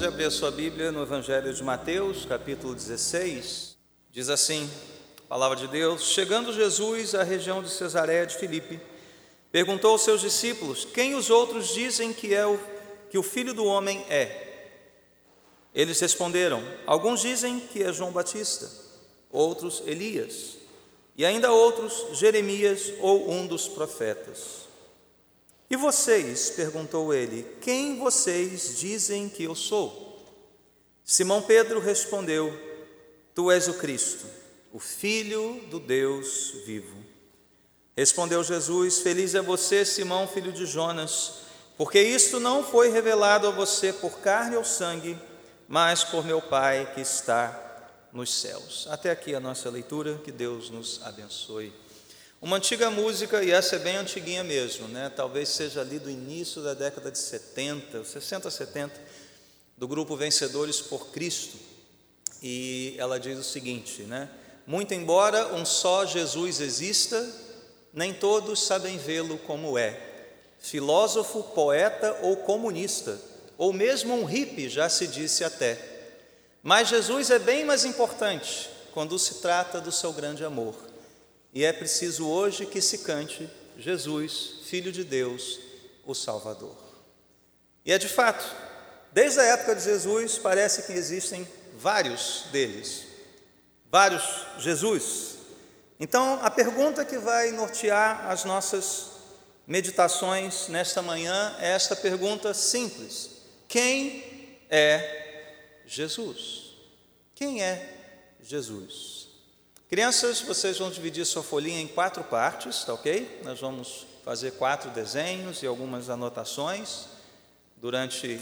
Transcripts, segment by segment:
pode abrir a sua Bíblia no Evangelho de Mateus, capítulo 16. Diz assim: Palavra de Deus: Chegando Jesus à região de Cesareia de Filipe, perguntou aos seus discípulos: Quem os outros dizem que é o que o Filho do homem é? Eles responderam: Alguns dizem que é João Batista, outros Elias, e ainda outros Jeremias ou um dos profetas. E vocês, perguntou ele, quem vocês dizem que eu sou? Simão Pedro respondeu: Tu és o Cristo, o Filho do Deus vivo. Respondeu Jesus: Feliz é você, Simão, filho de Jonas, porque isto não foi revelado a você por carne ou sangue, mas por meu Pai que está nos céus. Até aqui a nossa leitura, que Deus nos abençoe. Uma antiga música, e essa é bem antiguinha mesmo, né? talvez seja ali do início da década de 70, 60, 70, do grupo Vencedores por Cristo. E ela diz o seguinte, né? Muito embora um só Jesus exista, nem todos sabem vê-lo como é. Filósofo, poeta ou comunista, ou mesmo um hippie, já se disse até. Mas Jesus é bem mais importante quando se trata do seu grande amor. E é preciso hoje que se cante Jesus, Filho de Deus, o Salvador. E é de fato, desde a época de Jesus, parece que existem vários deles, vários Jesus. Então, a pergunta que vai nortear as nossas meditações nesta manhã é esta pergunta simples: Quem é Jesus? Quem é Jesus? Crianças, vocês vão dividir sua folhinha em quatro partes, tá ok? Nós vamos fazer quatro desenhos e algumas anotações durante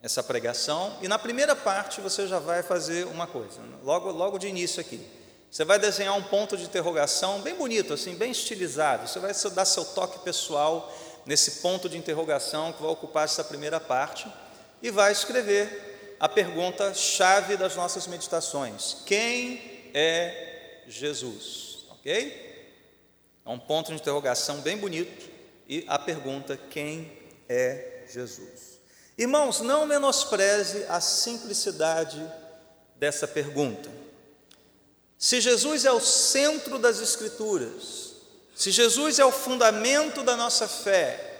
essa pregação. E na primeira parte você já vai fazer uma coisa, logo, logo de início aqui. Você vai desenhar um ponto de interrogação bem bonito, assim, bem estilizado. Você vai dar seu toque pessoal nesse ponto de interrogação que vai ocupar essa primeira parte e vai escrever a pergunta chave das nossas meditações: Quem é Jesus, ok? É um ponto de interrogação bem bonito e a pergunta: quem é Jesus? Irmãos, não menospreze a simplicidade dessa pergunta. Se Jesus é o centro das Escrituras, se Jesus é o fundamento da nossa fé,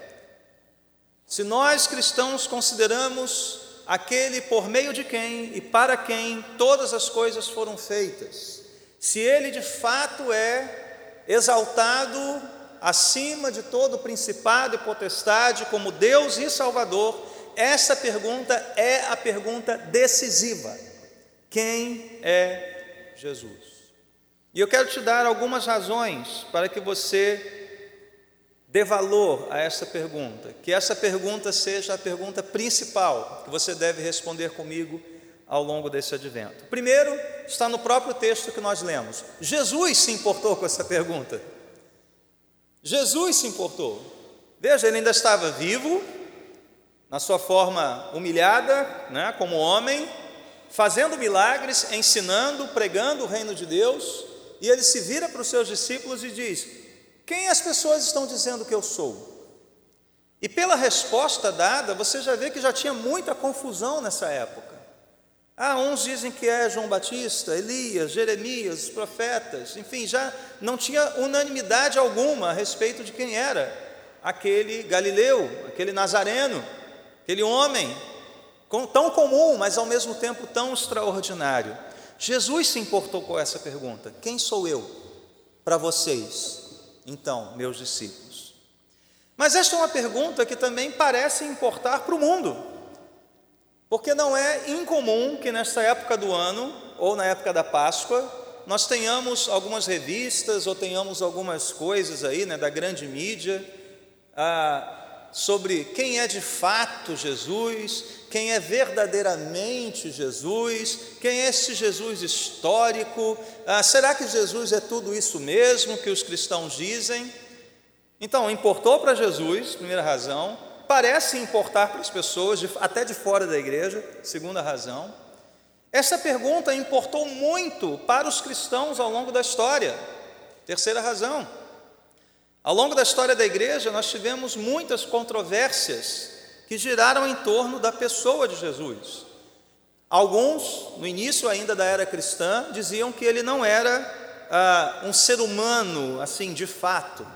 se nós cristãos consideramos aquele por meio de quem e para quem todas as coisas foram feitas, se ele de fato é exaltado acima de todo principado e potestade como Deus e Salvador, essa pergunta é a pergunta decisiva: quem é Jesus? E eu quero te dar algumas razões para que você dê valor a essa pergunta, que essa pergunta seja a pergunta principal que você deve responder comigo ao longo desse advento. Primeiro, está no próprio texto que nós lemos. Jesus se importou com essa pergunta. Jesus se importou. Veja, ele ainda estava vivo, na sua forma humilhada, né, como homem, fazendo milagres, ensinando, pregando o reino de Deus, e ele se vira para os seus discípulos e diz: quem as pessoas estão dizendo que eu sou? E pela resposta dada, você já vê que já tinha muita confusão nessa época. Ah, uns dizem que é João Batista, Elias, Jeremias, os profetas, enfim, já não tinha unanimidade alguma a respeito de quem era aquele Galileu, aquele Nazareno, aquele homem tão comum, mas ao mesmo tempo tão extraordinário. Jesus se importou com essa pergunta: quem sou eu para vocês? então, meus discípulos? Mas esta é uma pergunta que também parece importar para o mundo, porque não é incomum que nesta época do ano, ou na época da Páscoa, nós tenhamos algumas revistas ou tenhamos algumas coisas aí né, da grande mídia ah, sobre quem é de fato Jesus, quem é verdadeiramente Jesus, quem é esse Jesus histórico, ah, será que Jesus é tudo isso mesmo que os cristãos dizem? Então, importou para Jesus, primeira razão, parece importar para as pessoas, até de fora da igreja, segunda razão. Essa pergunta importou muito para os cristãos ao longo da história, terceira razão. Ao longo da história da igreja, nós tivemos muitas controvérsias que giraram em torno da pessoa de Jesus. Alguns, no início ainda da era cristã, diziam que ele não era ah, um ser humano, assim, de fato.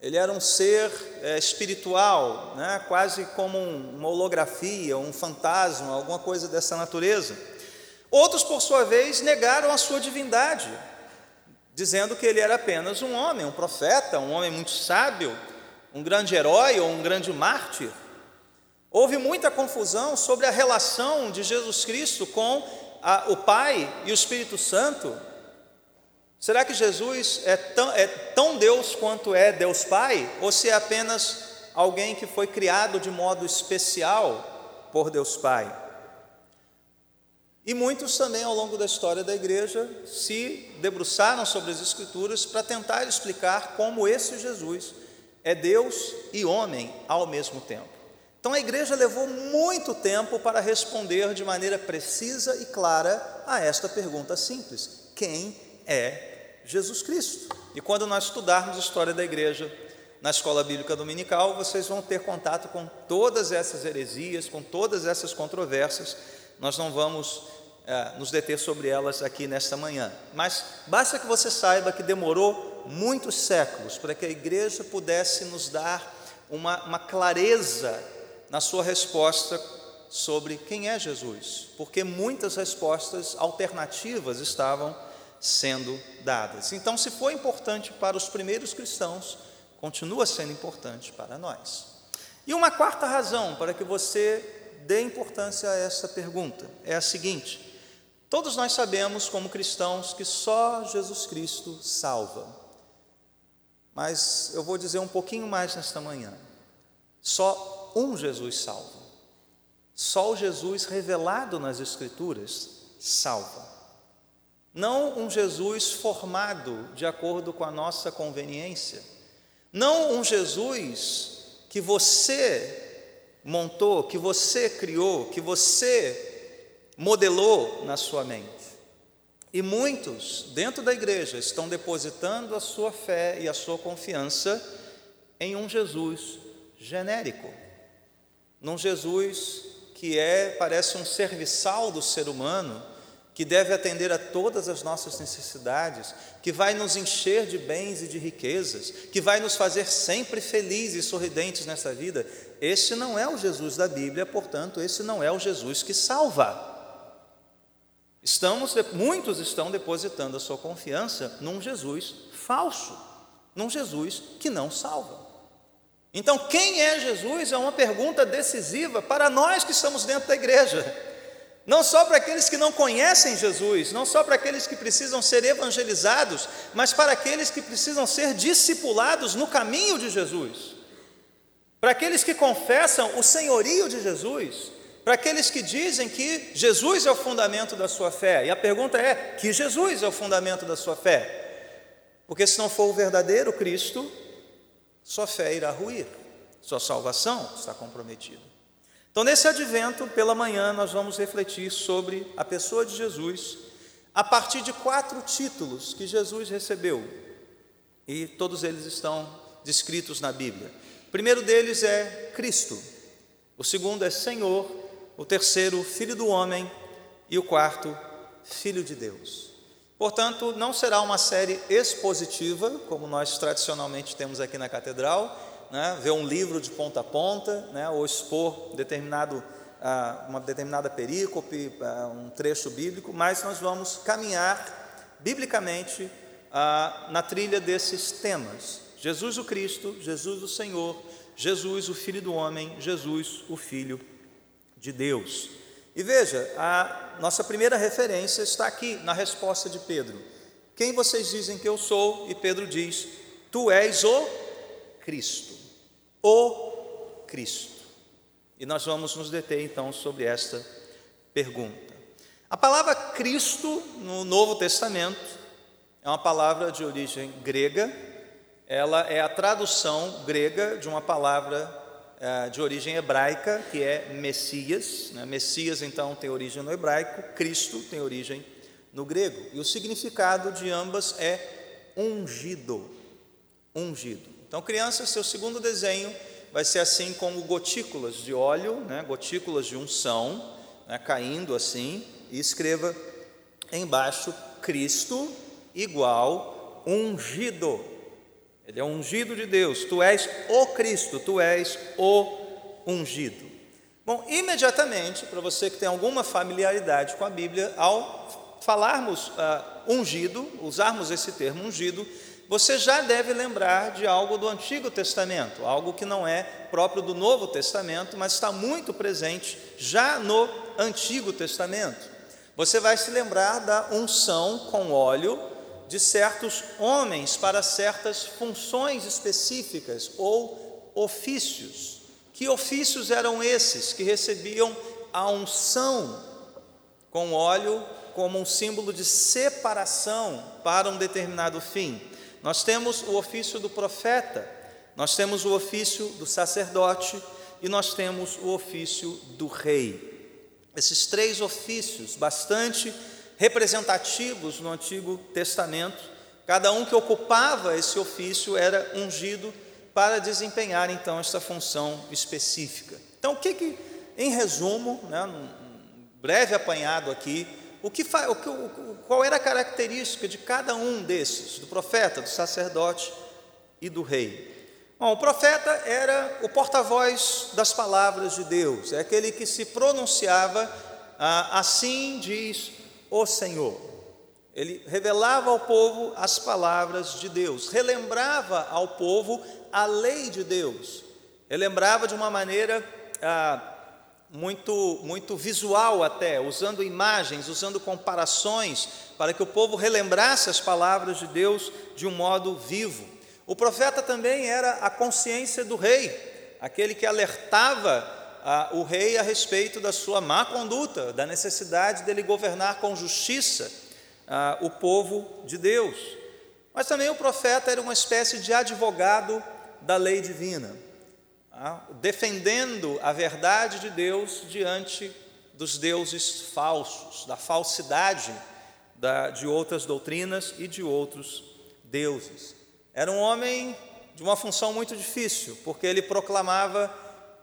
Ele era um ser é, espiritual, né, quase como uma holografia, um fantasma, alguma coisa dessa natureza. Outros, por sua vez, negaram a sua divindade, dizendo que ele era apenas um homem, um profeta, um homem muito sábio, um grande herói ou um grande mártir. Houve muita confusão sobre a relação de Jesus Cristo com a, o Pai e o Espírito Santo. Será que Jesus é tão, é tão Deus quanto é Deus Pai? Ou se é apenas alguém que foi criado de modo especial por Deus Pai? E muitos também, ao longo da história da igreja, se debruçaram sobre as Escrituras para tentar explicar como esse Jesus é Deus e homem ao mesmo tempo. Então a igreja levou muito tempo para responder de maneira precisa e clara a esta pergunta simples: quem é Jesus Cristo? E quando nós estudarmos a história da igreja na escola bíblica dominical, vocês vão ter contato com todas essas heresias, com todas essas controvérsias. Nós não vamos é, nos deter sobre elas aqui nesta manhã, mas basta que você saiba que demorou muitos séculos para que a igreja pudesse nos dar uma, uma clareza na sua resposta sobre quem é Jesus, porque muitas respostas alternativas estavam sendo dadas. Então, se foi importante para os primeiros cristãos, continua sendo importante para nós. E uma quarta razão para que você dê importância a essa pergunta é a seguinte: todos nós sabemos, como cristãos, que só Jesus Cristo salva. Mas eu vou dizer um pouquinho mais nesta manhã. Só um Jesus salva. Só o Jesus revelado nas Escrituras salva. Não um Jesus formado de acordo com a nossa conveniência. Não um Jesus que você montou, que você criou, que você modelou na sua mente. E muitos dentro da igreja estão depositando a sua fé e a sua confiança em um Jesus genérico num Jesus que é, parece um serviçal do ser humano, que deve atender a todas as nossas necessidades, que vai nos encher de bens e de riquezas, que vai nos fazer sempre felizes e sorridentes nessa vida. Esse não é o Jesus da Bíblia, portanto, esse não é o Jesus que salva. Estamos, muitos estão depositando a sua confiança num Jesus falso, num Jesus que não salva. Então, quem é Jesus é uma pergunta decisiva para nós que estamos dentro da igreja. Não só para aqueles que não conhecem Jesus, não só para aqueles que precisam ser evangelizados, mas para aqueles que precisam ser discipulados no caminho de Jesus. Para aqueles que confessam o senhorio de Jesus, para aqueles que dizem que Jesus é o fundamento da sua fé. E a pergunta é: que Jesus é o fundamento da sua fé? Porque se não for o verdadeiro Cristo, sua fé irá ruir, sua salvação está comprometida. Então, nesse advento, pela manhã, nós vamos refletir sobre a pessoa de Jesus, a partir de quatro títulos que Jesus recebeu, e todos eles estão descritos na Bíblia. O primeiro deles é Cristo, o segundo é Senhor, o terceiro, Filho do Homem, e o quarto, Filho de Deus. Portanto, não será uma série expositiva, como nós tradicionalmente temos aqui na catedral, né, ver um livro de ponta a ponta, né, ou expor determinado, ah, uma determinada perícope, ah, um trecho bíblico, mas nós vamos caminhar biblicamente ah, na trilha desses temas: Jesus o Cristo, Jesus o Senhor, Jesus o Filho do Homem, Jesus o Filho de Deus. E veja, a nossa primeira referência está aqui na resposta de Pedro. Quem vocês dizem que eu sou? E Pedro diz: Tu és o Cristo. O Cristo. E nós vamos nos deter então sobre esta pergunta. A palavra Cristo no Novo Testamento é uma palavra de origem grega, ela é a tradução grega de uma palavra eh, de origem hebraica, que é Messias. Né? Messias, então, tem origem no hebraico, Cristo tem origem no grego. E o significado de ambas é ungido. Ungido. Então, crianças, seu segundo desenho vai ser assim como gotículas de óleo, né, gotículas de unção, né, caindo assim, e escreva embaixo Cristo igual ungido. Ele é ungido de Deus. Tu és o Cristo, tu és o ungido. Bom, imediatamente, para você que tem alguma familiaridade com a Bíblia, ao falarmos uh, ungido, usarmos esse termo ungido, você já deve lembrar de algo do Antigo Testamento, algo que não é próprio do Novo Testamento, mas está muito presente já no Antigo Testamento. Você vai se lembrar da unção com óleo de certos homens para certas funções específicas ou ofícios. Que ofícios eram esses que recebiam a unção com óleo como um símbolo de separação para um determinado fim? Nós temos o ofício do profeta, nós temos o ofício do sacerdote e nós temos o ofício do rei. Esses três ofícios, bastante representativos no Antigo Testamento, cada um que ocupava esse ofício era ungido para desempenhar então esta função específica. Então, o que, que em resumo, né, um breve apanhado aqui, o que, o que, qual era a característica de cada um desses, do profeta, do sacerdote e do rei? Bom, o profeta era o porta-voz das palavras de Deus, é aquele que se pronunciava ah, assim diz o Senhor. Ele revelava ao povo as palavras de Deus, relembrava ao povo a lei de Deus. Ele lembrava de uma maneira ah, muito, muito visual até, usando imagens, usando comparações, para que o povo relembrasse as palavras de Deus de um modo vivo. O profeta também era a consciência do rei, aquele que alertava ah, o rei a respeito da sua má conduta, da necessidade dele governar com justiça ah, o povo de Deus. Mas também o profeta era uma espécie de advogado da lei divina? Defendendo a verdade de Deus diante dos deuses falsos, da falsidade da, de outras doutrinas e de outros deuses. Era um homem de uma função muito difícil, porque ele proclamava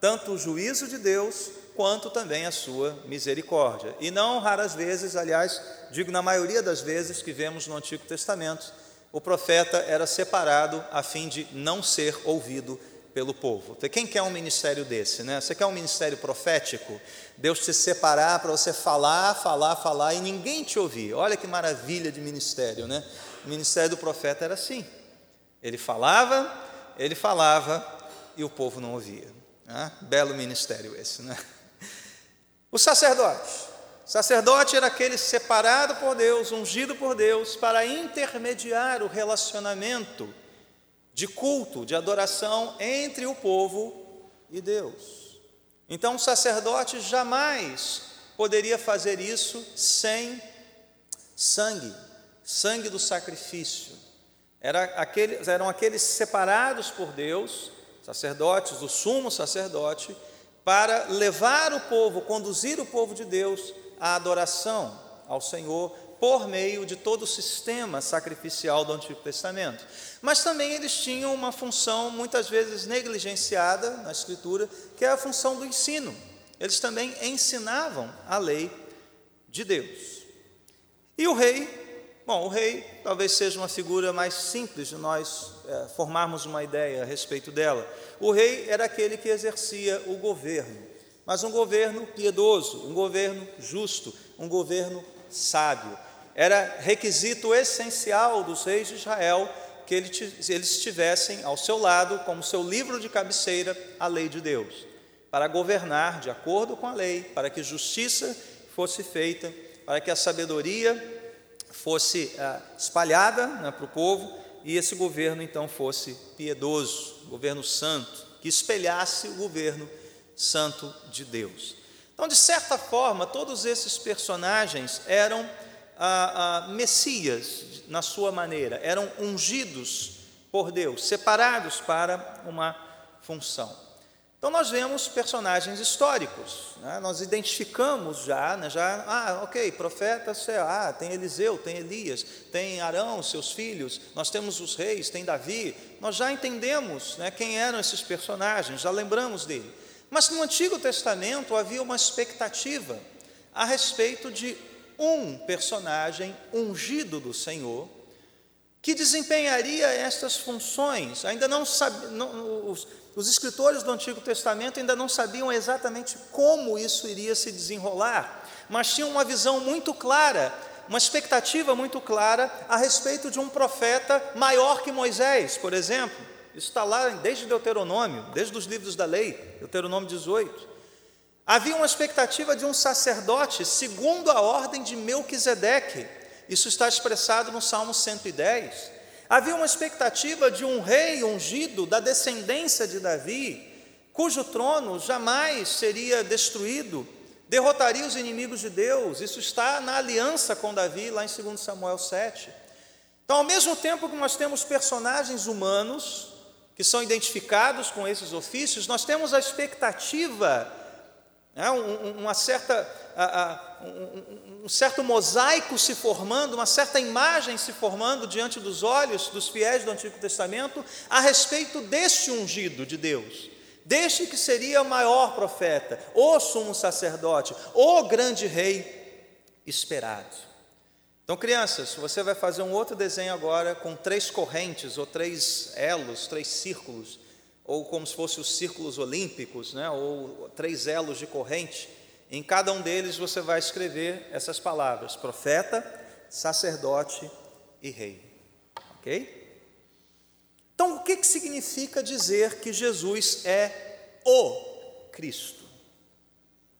tanto o juízo de Deus quanto também a sua misericórdia. E não raras vezes, aliás, digo na maioria das vezes que vemos no Antigo Testamento, o profeta era separado a fim de não ser ouvido pelo povo. Quem quer um ministério desse, né? Você quer um ministério profético? Deus te separar para você falar, falar, falar e ninguém te ouvir. Olha que maravilha de ministério, né? O ministério do profeta era assim. Ele falava, ele falava e o povo não ouvia. Né? Belo ministério esse, né? O sacerdote. Sacerdote era aquele separado por Deus, ungido por Deus, para intermediar o relacionamento de culto, de adoração entre o povo e Deus. Então, o sacerdote jamais poderia fazer isso sem sangue, sangue do sacrifício. Era eram aqueles separados por Deus, sacerdotes, o sumo sacerdote, para levar o povo, conduzir o povo de Deus a adoração ao Senhor por meio de todo o sistema sacrificial do Antigo Testamento. Mas também eles tinham uma função muitas vezes negligenciada na Escritura, que é a função do ensino. Eles também ensinavam a lei de Deus. E o rei, bom, o rei talvez seja uma figura mais simples de nós é, formarmos uma ideia a respeito dela. O rei era aquele que exercia o governo mas um governo piedoso, um governo justo, um governo sábio. Era requisito essencial dos reis de Israel que eles tivessem ao seu lado, como seu livro de cabeceira, a lei de Deus, para governar de acordo com a lei, para que justiça fosse feita, para que a sabedoria fosse ah, espalhada né, para o povo e esse governo então fosse piedoso, governo santo, que espelhasse o governo Santo de Deus. Então, de certa forma, todos esses personagens eram messias na sua maneira, eram ungidos por Deus, separados para uma função. Então nós vemos personagens históricos, né? nós identificamos já, né? já, ah, ok, profeta, ah, tem Eliseu, tem Elias, tem Arão, seus filhos, nós temos os reis, tem Davi, nós já entendemos né, quem eram esses personagens, já lembramos dele. Mas no Antigo Testamento havia uma expectativa a respeito de um personagem ungido do Senhor, que desempenharia estas funções. Ainda não sabe, não, os, os escritores do Antigo Testamento ainda não sabiam exatamente como isso iria se desenrolar, mas tinham uma visão muito clara, uma expectativa muito clara a respeito de um profeta maior que Moisés, por exemplo. Isso está lá desde Deuteronômio, desde os livros da lei, Deuteronômio 18. Havia uma expectativa de um sacerdote segundo a ordem de Melquisedeque. Isso está expressado no Salmo 110. Havia uma expectativa de um rei ungido da descendência de Davi, cujo trono jamais seria destruído, derrotaria os inimigos de Deus. Isso está na aliança com Davi, lá em 2 Samuel 7. Então, ao mesmo tempo que nós temos personagens humanos que são identificados com esses ofícios, nós temos a expectativa, né, uma certa um, um certo mosaico se formando, uma certa imagem se formando diante dos olhos dos fiéis do Antigo Testamento a respeito deste ungido de Deus, deste que seria o maior profeta, o sumo sacerdote, o grande rei esperado. Então, crianças, você vai fazer um outro desenho agora com três correntes, ou três elos, três círculos, ou como se fossem os círculos olímpicos, né? ou três elos de corrente. Em cada um deles você vai escrever essas palavras: profeta, sacerdote e rei. Ok? Então, o que, que significa dizer que Jesus é o Cristo?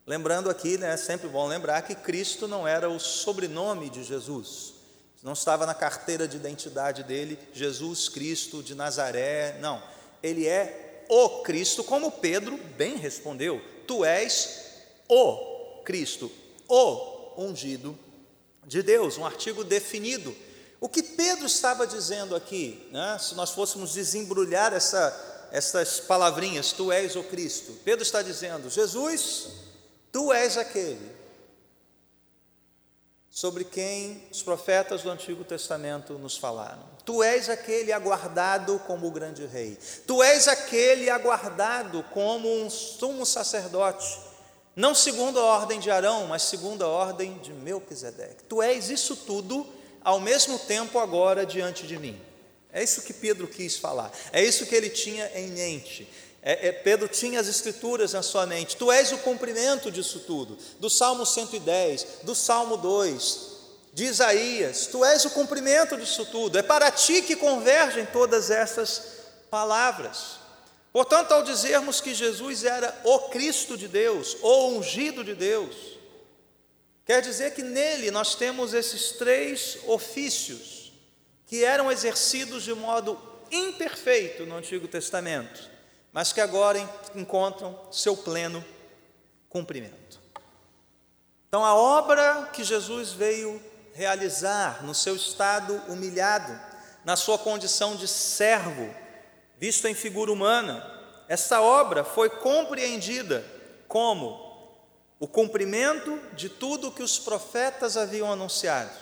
Lembrando aqui, né, é sempre bom lembrar que Cristo não era o sobrenome de Jesus, não estava na carteira de identidade dele, Jesus Cristo de Nazaré, não. Ele é o Cristo, como Pedro bem respondeu: Tu és o Cristo, o ungido de Deus, um artigo definido. O que Pedro estava dizendo aqui, né, se nós fôssemos desembrulhar essa, essas palavrinhas, tu és o Cristo, Pedro está dizendo: Jesus, tu és aquele sobre quem os profetas do Antigo Testamento nos falaram. Tu és aquele aguardado como o grande rei, tu és aquele aguardado como um sumo sacerdote não segundo a ordem de Arão, mas segundo a ordem de Melquisedeque. Tu és isso tudo ao mesmo tempo agora diante de mim. É isso que Pedro quis falar, é isso que ele tinha em mente. É, é, Pedro tinha as escrituras na sua mente. Tu és o cumprimento disso tudo, do Salmo 110, do Salmo 2, de Isaías. Tu és o cumprimento disso tudo. É para ti que convergem todas essas palavras. Portanto, ao dizermos que Jesus era o Cristo de Deus, o ungido de Deus, quer dizer que nele nós temos esses três ofícios que eram exercidos de modo imperfeito no Antigo Testamento, mas que agora encontram seu pleno cumprimento. Então, a obra que Jesus veio realizar no seu estado humilhado, na sua condição de servo, visto em figura humana, essa obra foi compreendida como o cumprimento de tudo que os profetas haviam anunciado,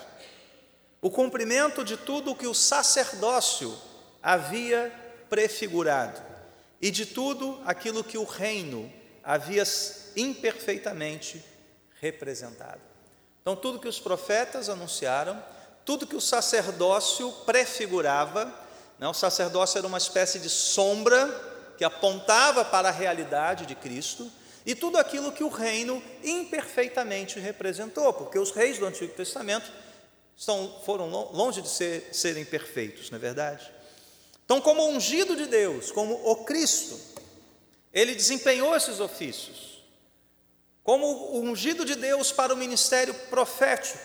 o cumprimento de tudo que o sacerdócio havia prefigurado e de tudo aquilo que o reino havia imperfeitamente representado. Então, tudo que os profetas anunciaram, tudo que o sacerdócio prefigurava, né? O sacerdócio era uma espécie de sombra que apontava para a realidade de Cristo e tudo aquilo que o reino imperfeitamente representou, porque os reis do Antigo Testamento estão, foram longe de ser, serem perfeitos, não é verdade? Então, como ungido de Deus, como o Cristo, ele desempenhou esses ofícios. Como o ungido de Deus para o ministério profético,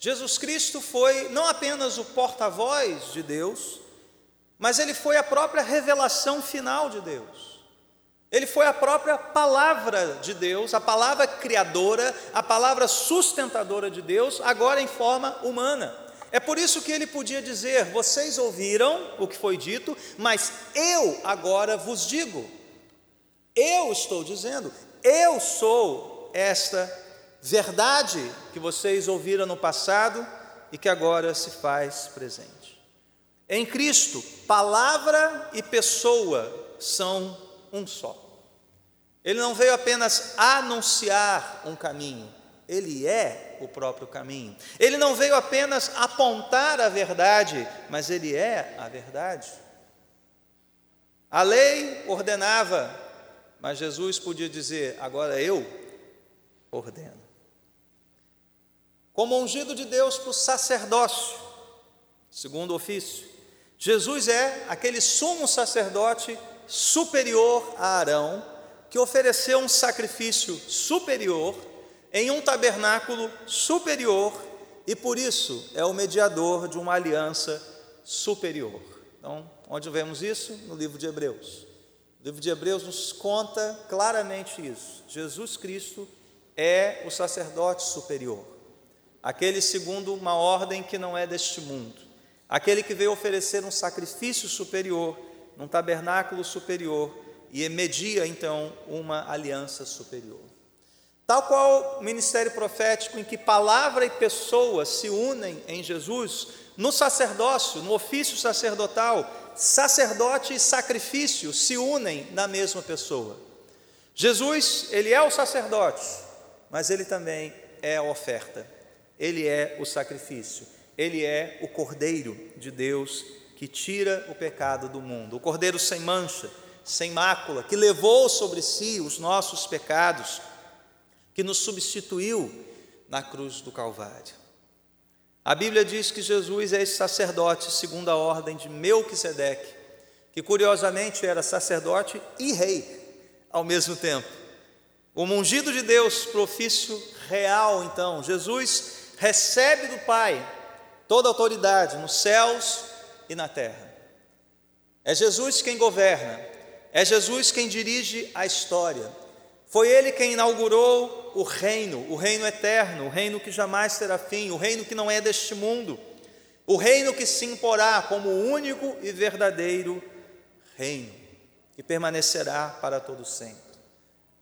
Jesus Cristo foi não apenas o porta-voz de Deus, mas ele foi a própria revelação final de Deus. Ele foi a própria palavra de Deus, a palavra criadora, a palavra sustentadora de Deus, agora em forma humana. É por isso que ele podia dizer: Vocês ouviram o que foi dito, mas eu agora vos digo. Eu estou dizendo, eu sou esta verdade que vocês ouviram no passado e que agora se faz presente. Em Cristo, palavra e pessoa são um só. Ele não veio apenas anunciar um caminho, ele é o próprio caminho. Ele não veio apenas apontar a verdade, mas ele é a verdade. A lei ordenava, mas Jesus podia dizer: agora eu ordeno. Como ungido de Deus para o sacerdócio, segundo ofício, Jesus é aquele sumo sacerdote superior a Arão, que ofereceu um sacrifício superior em um tabernáculo superior e por isso é o mediador de uma aliança superior. Então, onde vemos isso? No livro de Hebreus. Livro de Hebreus nos conta claramente isso. Jesus Cristo é o sacerdote superior, aquele segundo uma ordem que não é deste mundo, aquele que veio oferecer um sacrifício superior, num tabernáculo superior e media então uma aliança superior. Tal qual o ministério profético em que palavra e pessoa se unem em Jesus, no sacerdócio, no ofício sacerdotal, sacerdote e sacrifício se unem na mesma pessoa. Jesus, ele é o sacerdote, mas ele também é a oferta. Ele é o sacrifício. Ele é o cordeiro de Deus que tira o pecado do mundo. O cordeiro sem mancha, sem mácula, que levou sobre si os nossos pecados que nos substituiu na cruz do Calvário. A Bíblia diz que Jesus é esse sacerdote segundo a ordem de Melquisedeque, que curiosamente era sacerdote e rei ao mesmo tempo. O ungido de Deus para o ofício real, então, Jesus recebe do Pai toda a autoridade nos céus e na terra. É Jesus quem governa, é Jesus quem dirige a história. Foi ele quem inaugurou o reino, o reino eterno, o reino que jamais terá fim, o reino que não é deste mundo, o reino que se imporá como o único e verdadeiro reino, que permanecerá para todo sempre.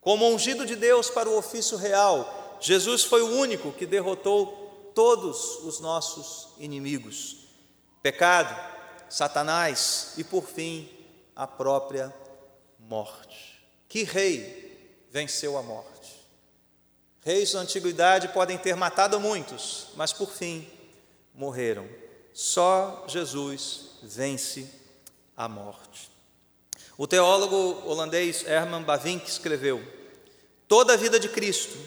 Como ungido de Deus para o ofício real, Jesus foi o único que derrotou todos os nossos inimigos: pecado, Satanás e, por fim, a própria morte. Que rei venceu a morte. Reis da antiguidade podem ter matado muitos, mas por fim morreram. Só Jesus vence a morte. O teólogo holandês Herman Bavinck escreveu: Toda a vida de Cristo,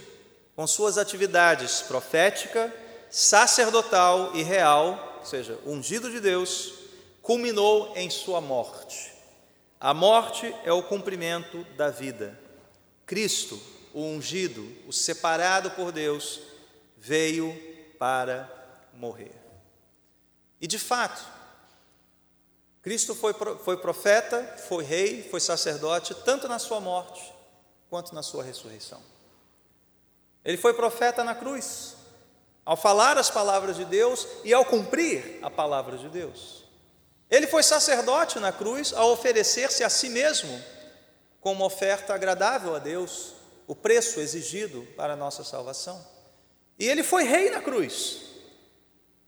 com suas atividades profética, sacerdotal e real, ou seja, ungido de Deus, culminou em sua morte. A morte é o cumprimento da vida. Cristo, o ungido, o separado por Deus, veio para morrer. E de fato, Cristo foi, foi profeta, foi rei, foi sacerdote, tanto na sua morte quanto na sua ressurreição. Ele foi profeta na cruz, ao falar as palavras de Deus e ao cumprir a palavra de Deus. Ele foi sacerdote na cruz ao oferecer-se a si mesmo como oferta agradável a Deus, o preço exigido para a nossa salvação. E ele foi rei na cruz.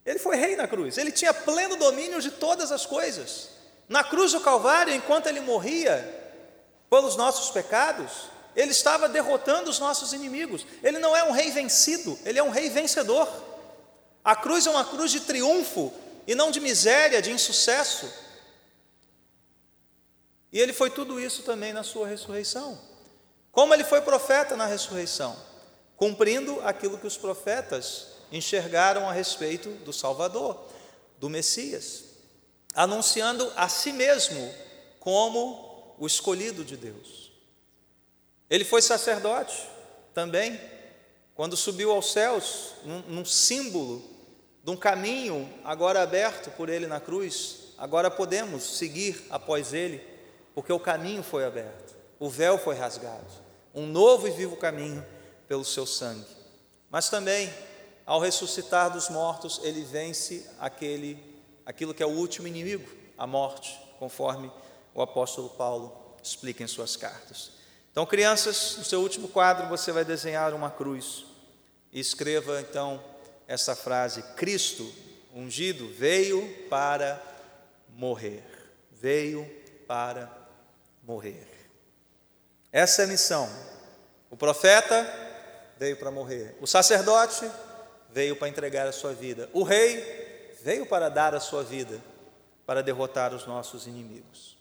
Ele foi rei na cruz. Ele tinha pleno domínio de todas as coisas. Na cruz do Calvário, enquanto ele morria pelos nossos pecados, ele estava derrotando os nossos inimigos. Ele não é um rei vencido, ele é um rei vencedor. A cruz é uma cruz de triunfo e não de miséria, de insucesso. E ele foi tudo isso também na sua ressurreição. Como ele foi profeta na ressurreição? Cumprindo aquilo que os profetas enxergaram a respeito do Salvador, do Messias, anunciando a si mesmo como o escolhido de Deus. Ele foi sacerdote também, quando subiu aos céus, num, num símbolo de um caminho agora aberto por ele na cruz, agora podemos seguir após ele porque o caminho foi aberto, o véu foi rasgado, um novo e vivo caminho pelo seu sangue. Mas também, ao ressuscitar dos mortos, ele vence aquele, aquilo que é o último inimigo, a morte, conforme o apóstolo Paulo explica em suas cartas. Então, crianças, no seu último quadro você vai desenhar uma cruz e escreva então essa frase: Cristo, ungido, veio para morrer. Veio para morrer. Essa é a missão. O profeta veio para morrer. O sacerdote veio para entregar a sua vida. O rei veio para dar a sua vida para derrotar os nossos inimigos.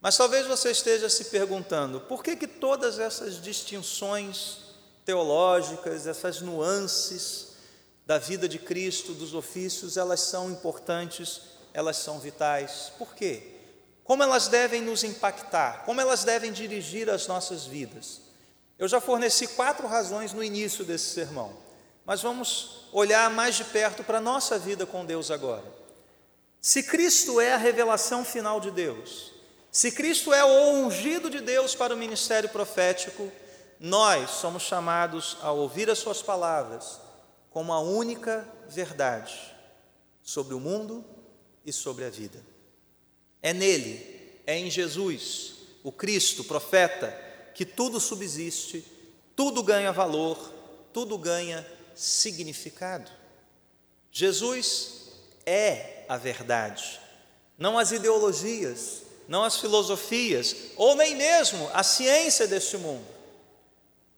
Mas talvez você esteja se perguntando por que, que todas essas distinções teológicas, essas nuances da vida de Cristo, dos ofícios, elas são importantes, elas são vitais. Por quê? Como elas devem nos impactar? Como elas devem dirigir as nossas vidas? Eu já forneci quatro razões no início desse sermão, mas vamos olhar mais de perto para a nossa vida com Deus agora. Se Cristo é a revelação final de Deus, se Cristo é o ungido de Deus para o ministério profético, nós somos chamados a ouvir as Suas palavras como a única verdade sobre o mundo e sobre a vida. É nele, é em Jesus, o Cristo, profeta, que tudo subsiste, tudo ganha valor, tudo ganha significado. Jesus é a verdade, não as ideologias, não as filosofias, ou nem mesmo a ciência deste mundo.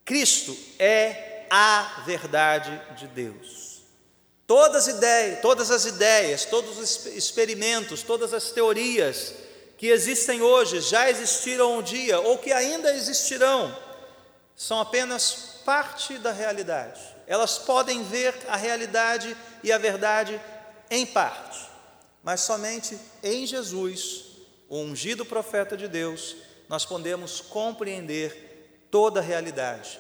Cristo é a verdade de Deus. Todas todas as ideias, todos os experimentos, todas as teorias que existem hoje, já existiram um dia ou que ainda existirão, são apenas parte da realidade. Elas podem ver a realidade e a verdade em parte, mas somente em Jesus, o ungido profeta de Deus, nós podemos compreender toda a realidade.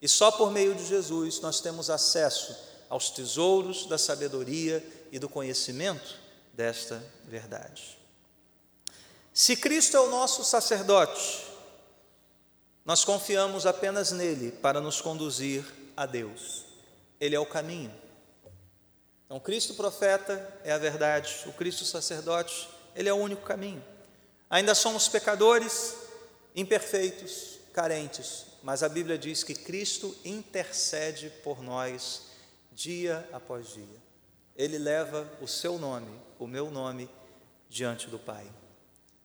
E só por meio de Jesus nós temos acesso aos tesouros da sabedoria e do conhecimento desta verdade. Se Cristo é o nosso sacerdote, nós confiamos apenas nele para nos conduzir a Deus. Ele é o caminho. Então, Cristo profeta é a verdade, o Cristo sacerdote, ele é o único caminho. Ainda somos pecadores, imperfeitos, carentes, mas a Bíblia diz que Cristo intercede por nós dia após dia. Ele leva o seu nome, o meu nome, diante do Pai.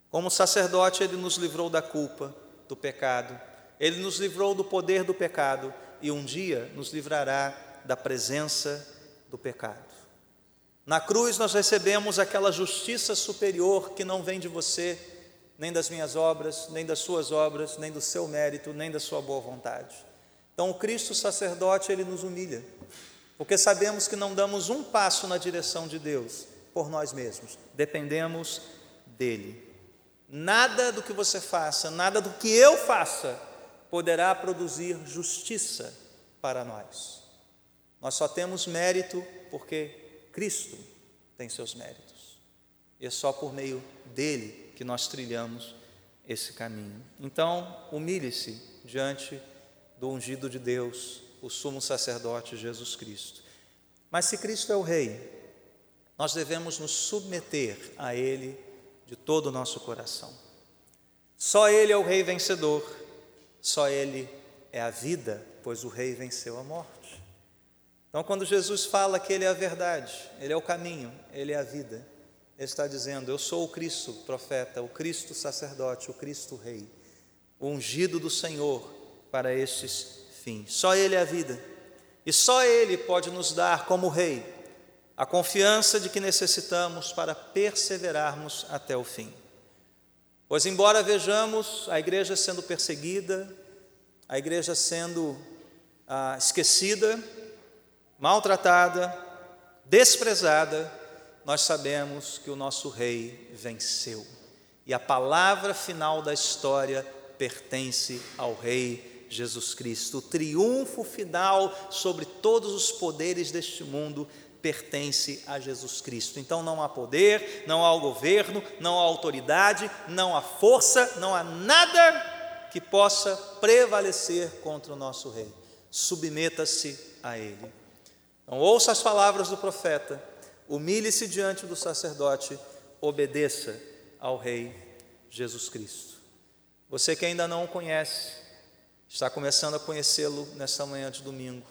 Como sacerdote, ele nos livrou da culpa, do pecado, ele nos livrou do poder do pecado e um dia nos livrará da presença do pecado. Na cruz nós recebemos aquela justiça superior que não vem de você, nem das minhas obras, nem das suas obras, nem do seu mérito, nem da sua boa vontade. Então o Cristo sacerdote, ele nos humilha porque sabemos que não damos um passo na direção de Deus por nós mesmos, dependemos dEle. Nada do que você faça, nada do que eu faça, poderá produzir justiça para nós. Nós só temos mérito porque Cristo tem seus méritos, e é só por meio dele que nós trilhamos esse caminho. Então, humilhe-se diante do ungido de Deus o sumo sacerdote Jesus Cristo. Mas se Cristo é o Rei, nós devemos nos submeter a Ele de todo o nosso coração. Só Ele é o Rei vencedor, só Ele é a vida, pois o Rei venceu a morte. Então, quando Jesus fala que Ele é a verdade, Ele é o caminho, Ele é a vida, Ele está dizendo: Eu sou o Cristo profeta, o Cristo sacerdote, o Cristo Rei, o ungido do Senhor para estes fim. Só Ele é a vida. E só Ele pode nos dar, como Rei, a confiança de que necessitamos para perseverarmos até o fim. Pois, embora vejamos a igreja sendo perseguida, a igreja sendo ah, esquecida, maltratada, desprezada, nós sabemos que o nosso Rei venceu. E a palavra final da história pertence ao Rei Jesus Cristo. O triunfo final sobre todos os poderes deste mundo pertence a Jesus Cristo. Então não há poder, não há governo, não há autoridade, não há força, não há nada que possa prevalecer contra o nosso Rei. Submeta-se a Ele. Então ouça as palavras do profeta, humilhe-se diante do sacerdote, obedeça ao Rei Jesus Cristo. Você que ainda não o conhece, está começando a conhecê-lo nesta manhã de domingo,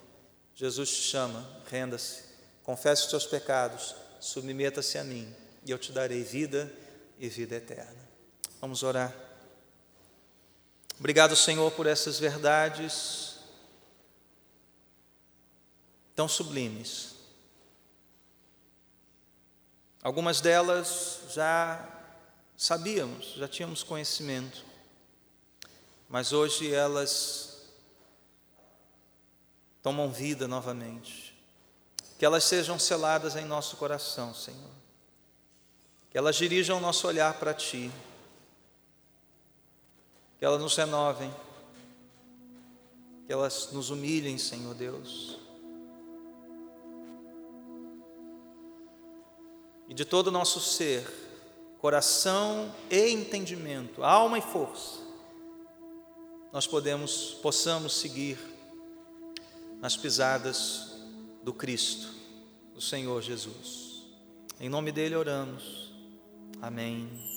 Jesus te chama, renda-se, confesse os teus pecados, submeta-se a mim, e eu te darei vida e vida eterna. Vamos orar. Obrigado, Senhor, por essas verdades tão sublimes. Algumas delas já sabíamos, já tínhamos conhecimento, mas hoje elas tomam vida novamente. Que elas sejam seladas em nosso coração, Senhor. Que elas dirijam o nosso olhar para Ti. Que elas nos renovem. Que elas nos humilhem, Senhor Deus. E de todo o nosso ser, coração e entendimento, alma e força, nós podemos, possamos seguir nas pisadas do Cristo, do Senhor Jesus. Em nome dele oramos. Amém.